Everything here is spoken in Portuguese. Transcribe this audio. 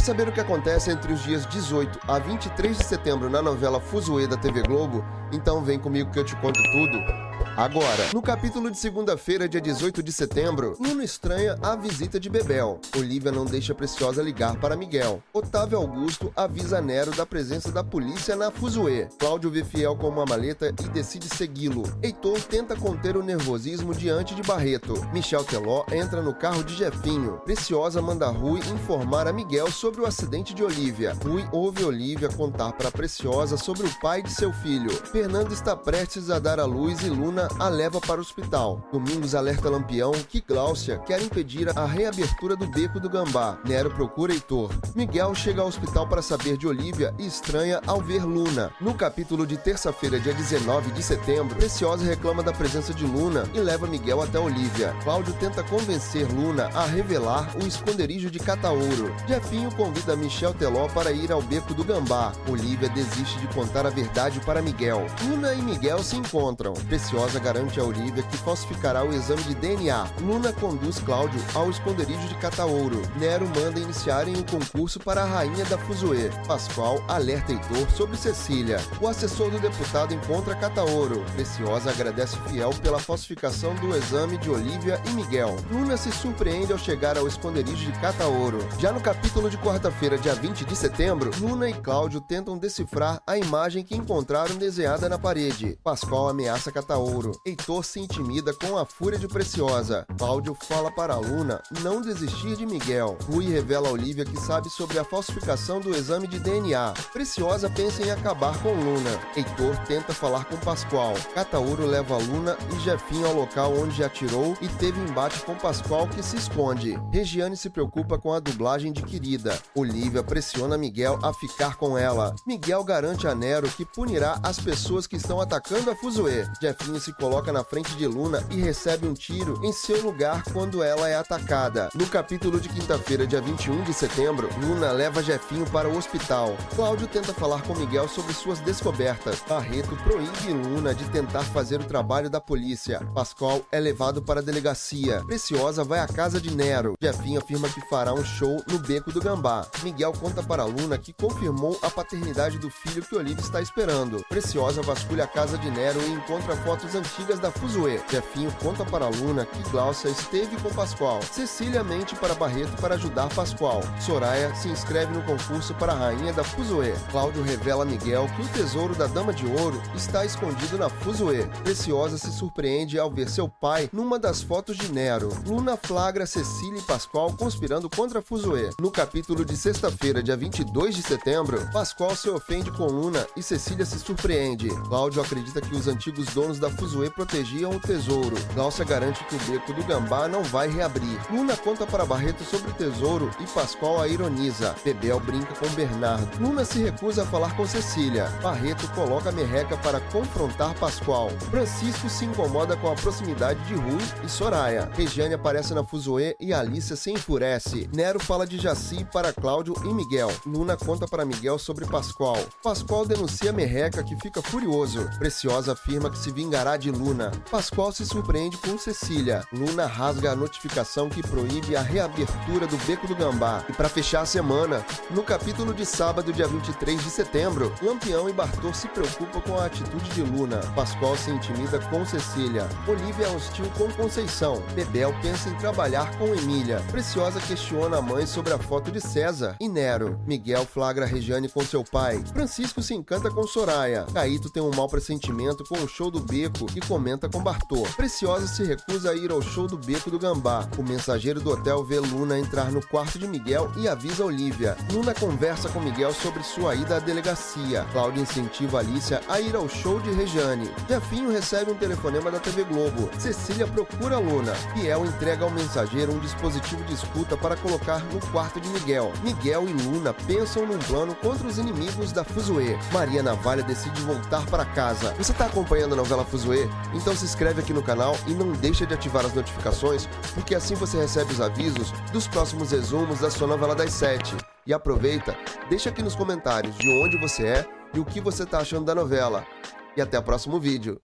Quer saber o que acontece entre os dias 18 a 23 de setembro na novela Fuzuê da TV Globo? Então vem comigo que eu te conto tudo. Agora, no capítulo de segunda-feira, dia 18 de setembro, Nuno estranha a visita de Bebel. Olivia não deixa Preciosa ligar para Miguel. Otávio Augusto avisa Nero da presença da polícia na Fuzue. Cláudio vê Fiel com uma maleta e decide segui-lo. Heitor tenta conter o nervosismo diante de Barreto. Michel Teló entra no carro de Jefinho. Preciosa manda Rui informar a Miguel sobre o acidente de Olivia. Rui ouve Olivia contar para Preciosa sobre o pai de seu filho. Fernando está prestes a dar à luz e Luna a leva para o hospital. Domingos alerta Lampião que Gláucia quer impedir a reabertura do beco do Gambá. Nero procura Heitor. Miguel chega ao hospital para saber de Olivia e estranha ao ver Luna. No capítulo de terça-feira, dia 19 de setembro, Preciosa reclama da presença de Luna e leva Miguel até Olivia. Cláudio tenta convencer Luna a revelar o esconderijo de Cataouro. Jefinho convida Michel Teló para ir ao beco do Gambá. Olivia desiste de contar a verdade para Miguel. Luna e Miguel se encontram. Preciosa garante a Olivia que falsificará o exame de DNA. Luna conduz Cláudio ao esconderijo de Cataouro. Nero manda iniciarem um concurso para a rainha da Fuzue. Pascoal alerta Heitor sobre Cecília. O assessor do deputado encontra Cataouro. Preciosa agradece Fiel pela falsificação do exame de Olivia e Miguel. Luna se surpreende ao chegar ao esconderijo de Cataouro. Já no capítulo de quarta-feira, dia 20 de setembro, Luna e Cláudio tentam decifrar a imagem que encontraram desenhada na parede. Pascoal ameaça Cataouro. Heitor se intimida com a fúria de Preciosa. Cláudio fala para a Luna não desistir de Miguel. Rui revela a Olivia que sabe sobre a falsificação do exame de DNA. Preciosa pensa em acabar com Luna. Heitor tenta falar com Pascoal. Catauro leva Luna e Jefinho ao local onde atirou e teve embate com Pascoal que se esconde. Regiane se preocupa com a dublagem de Querida. Olivia pressiona Miguel a ficar com ela. Miguel garante a Nero que punirá as pessoas que estão atacando a Fuzue. Jefinho se coloca na frente de Luna e recebe um tiro em seu lugar quando ela é atacada. No capítulo de quinta-feira, dia 21 de setembro, Luna leva Jefinho para o hospital. Cláudio tenta falar com Miguel sobre suas descobertas. Barreto proíbe Luna de tentar fazer o trabalho da polícia. Pascoal é levado para a delegacia. Preciosa vai à casa de Nero. Jefinho afirma que fará um show no Beco do Gambá. Miguel conta para Luna que confirmou a paternidade do filho que Olivia está esperando. Preciosa vasculha a casa de Nero e encontra fotos antigas da Fuzue. Jefinho conta para a Luna que Glaucia esteve com Pascoal. Cecília mente para Barreto para ajudar Pascoal. Soraya se inscreve no concurso para a rainha da Fuzue. Cláudio revela a Miguel que o tesouro da Dama de Ouro está escondido na Fuzue. Preciosa se surpreende ao ver seu pai numa das fotos de Nero. Luna flagra Cecília e Pascoal conspirando contra Fuzue. No capítulo de sexta-feira, dia 22 de setembro, Pascoal se ofende com Luna e Cecília se surpreende. Cláudio acredita que os antigos donos da Fuzue protegiam o tesouro. Glaucia garante que o beco do Gambá não vai reabrir. Luna conta para Barreto sobre o tesouro e Pascoal a ironiza. Bebel brinca com Bernardo. Luna se recusa a falar com Cecília. Barreto coloca merreca para confrontar Pascoal. Francisco se incomoda com a proximidade de Rui e Soraya. Regiane aparece na Fuzoe e Alicia se enfurece. Nero fala de Jaci para Cláudio e Miguel. Luna conta para Miguel sobre Pascoal. Pascoal denuncia Merreca que fica furioso. Preciosa afirma que se vingará de Luna. Pascoal se surpreende com Cecília. Luna rasga a notificação que proíbe a reabertura do Beco do Gambá. E para fechar a semana, no capítulo de sábado, dia 23 de setembro, Lampião e Bartô se preocupam com a atitude de Luna. Pascoal se intimida com Cecília. Olivia é hostil com Conceição. Bebel pensa em trabalhar com Emília. Preciosa questiona a mãe sobre a foto de César e Nero. Miguel flagra Regiane com seu pai. Francisco se encanta com Soraya. Caíto tem um mau pressentimento com o show do Beco e comenta com Bartô. Preciosa se recusa a ir ao show do Beco do Gambá. O mensageiro do hotel vê Luna entrar no quarto de Miguel e avisa Olivia. Luna conversa com Miguel sobre sua ida à delegacia. Cláudia incentiva Alicia a ir ao show de Rejane. Jefinho recebe um telefonema da TV Globo. Cecília procura Luna. Fiel entrega ao mensageiro um dispositivo de escuta para colocar no quarto de Miguel. Miguel e Luna pensam num plano contra os inimigos da Fuzue. Maria Navalha decide voltar para casa. Você está acompanhando a novela Fuzue? Então se inscreve aqui no canal e não deixa de ativar as notificações, porque assim você recebe os avisos dos próximos resumos da sua novela das sete. E aproveita, deixa aqui nos comentários de onde você é e o que você está achando da novela. E até o próximo vídeo.